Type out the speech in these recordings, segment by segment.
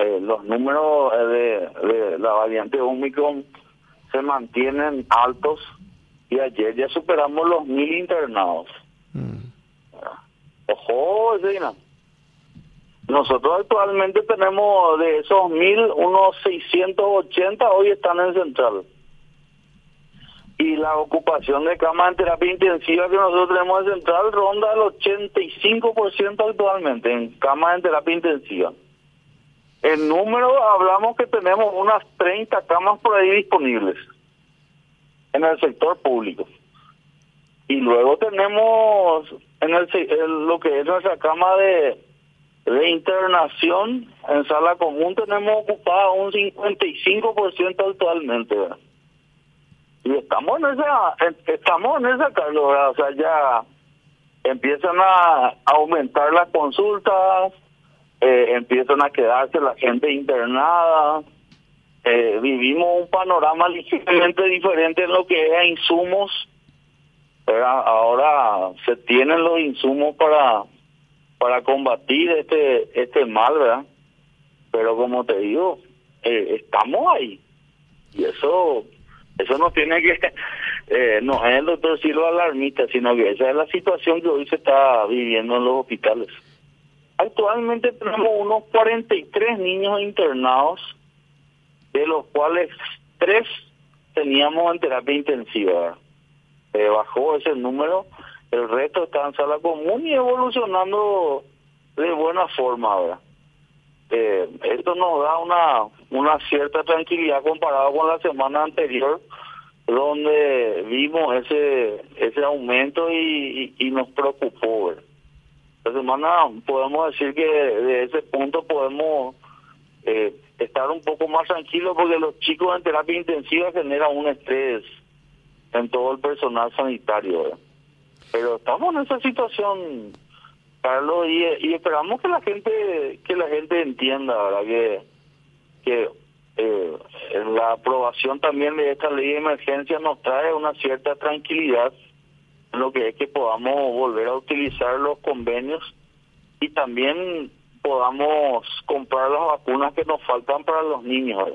eh, los números de, de la variante Omicron se mantienen altos y ayer ya superamos los mil internados. Mm. Ojo, Dina. Nosotros actualmente tenemos de esos mil, unos 680 hoy están en central. Y la ocupación de camas en terapia intensiva que nosotros tenemos en central ronda el 85% actualmente en camas en terapia intensiva. En número hablamos que tenemos unas 30 camas por ahí disponibles en el sector público. Y luego tenemos en el, lo que es nuestra cama de, de internación en sala común tenemos ocupada un 55% actualmente. Y estamos en esa, estamos en esa, Carlos, o sea, ya empiezan a aumentar las consultas, eh, empiezan a quedarse la gente internada, eh, vivimos un panorama ligeramente diferente en lo que es insumos. Ahora se tienen los insumos para para combatir este este mal, ¿verdad? Pero como te digo, eh, estamos ahí. Y eso eso no tiene que eh, no es el doctor Silva alarmista, sino que esa es la situación que hoy se está viviendo en los hospitales. Actualmente tenemos unos 43 niños internados de los cuales tres teníamos en terapia intensiva. Eh, bajó ese número, el resto está en sala común y evolucionando de buena forma. Eh, esto nos da una, cierta tranquilidad comparado con la semana anterior, donde vimos ese ese aumento y, nos preocupó. Semana podemos decir que de ese punto podemos eh, estar un poco más tranquilo porque los chicos en terapia intensiva generan un estrés en todo el personal sanitario. Pero estamos en esa situación, Carlos, y, esperamos que la gente que la gente entienda, ¿verdad? Que, que eh, la aprobación también de esta ley de emergencia nos trae una cierta tranquilidad lo que es que podamos volver a utilizar los convenios y también podamos comprar las vacunas que nos faltan para los niños.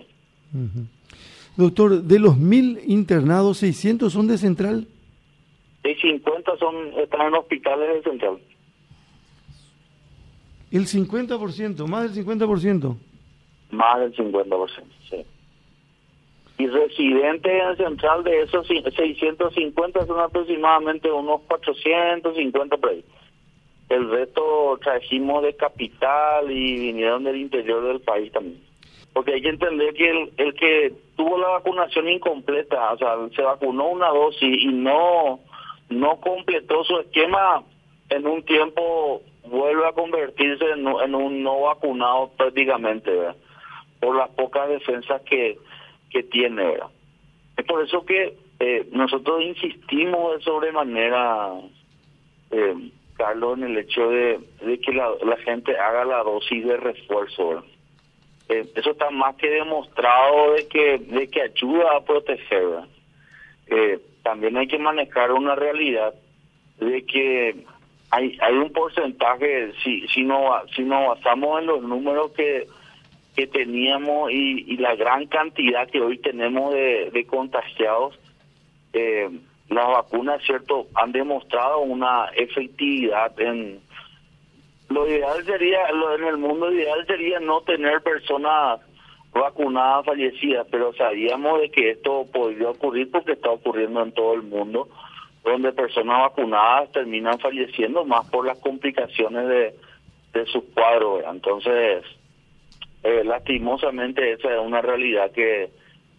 Doctor, de los mil internados, 600 son de central. Y 50 son, están en hospitales de central. El 50%, más del 50%. Más del 50%, sí. Y residentes en central de esos 650 son aproximadamente unos 450 por ahí. El resto trajimos de capital y vinieron del interior del país también. Porque hay que entender que el, el que tuvo la vacunación incompleta, o sea, se vacunó una dosis y no, no completó su esquema, en un tiempo vuelve a convertirse en, un no vacunado prácticamente, por las pocas defensas que, que tiene. ¿verdad? Es por eso que eh, nosotros insistimos de sobremanera eh, Carlos, en el hecho de, que la, gente haga la dosis de refuerzo. Eh, eso está más que demostrado de que de que ayuda a proteger. Eh, también hay que manejar una realidad de que hay hay un porcentaje si si no si no basamos en los números que que teníamos y, y la gran cantidad que hoy tenemos de, contagiados eh, las vacunas, ¿cierto?, han demostrado una efectividad en... Lo ideal sería, lo, en el mundo ideal sería no tener personas vacunadas fallecidas, pero sabíamos de que esto podría ocurrir porque está ocurriendo en todo el mundo, donde personas vacunadas terminan falleciendo más por las complicaciones de, de sus cuadros. Entonces, eh, lastimosamente esa es una realidad que,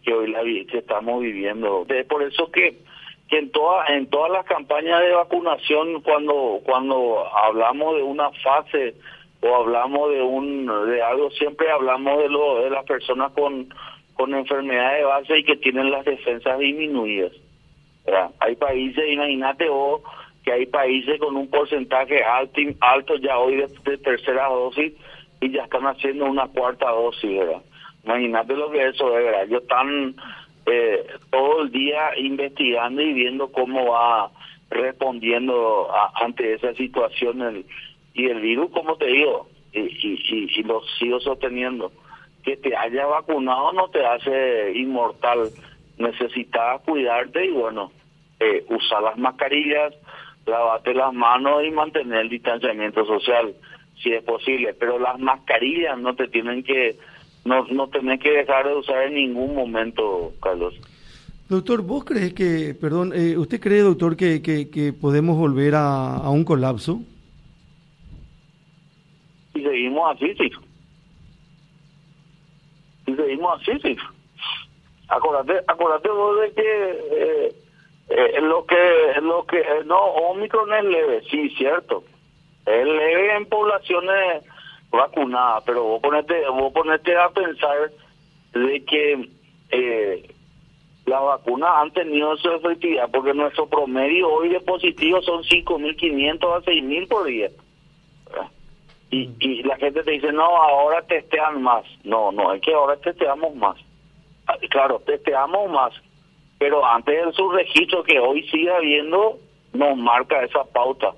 que hoy la que estamos viviendo. Es por eso que que en todas en todas las campañas de vacunación cuando cuando hablamos de una fase o hablamos de un de algo siempre hablamos de lo de las personas con con enfermedades de base y que tienen las defensas disminuidas hay países imagínate vos que hay países con un porcentaje alto alto ya hoy de, tercera dosis y ya están haciendo una cuarta dosis verdad imagínate lo que eso es verdad. Ellos están eh, todo el día investigando y viendo cómo va respondiendo ante esa situación el, y el virus, como te digo, y, y, y lo sigo sosteniendo, que te haya vacunado no te hace inmortal. Necesitas cuidarte y bueno, eh, usar las mascarillas, lavarte las manos y mantener el distanciamiento social, si es posible. Pero las mascarillas no te tienen que, no, no tenés que dejar de usar en ningún momento, Carlos. Doctor, ¿vos crees que, perdón, eh, usted cree, doctor, que, que, que podemos volver a, a un colapso? Si seguimos así, sí. Si seguimos así, sí. Acordate, acordate vos de que eh, eh, lo que lo que no Omicron es leve, sí, cierto. Es leve en poblaciones vacunadas, pero vos ponete, vos ponete a pensar de que eh, las vacunas han tenido su efectividad, porque nuestro promedio hoy de positivos son 5.500 a 6.000 por día. Y, y la gente te dice, no, ahora testean más. No, no, es que ahora testeamos más. Ah, Claro, testeamos más, pero antes de su registro que hoy sigue habiendo, nos marca esa pauta.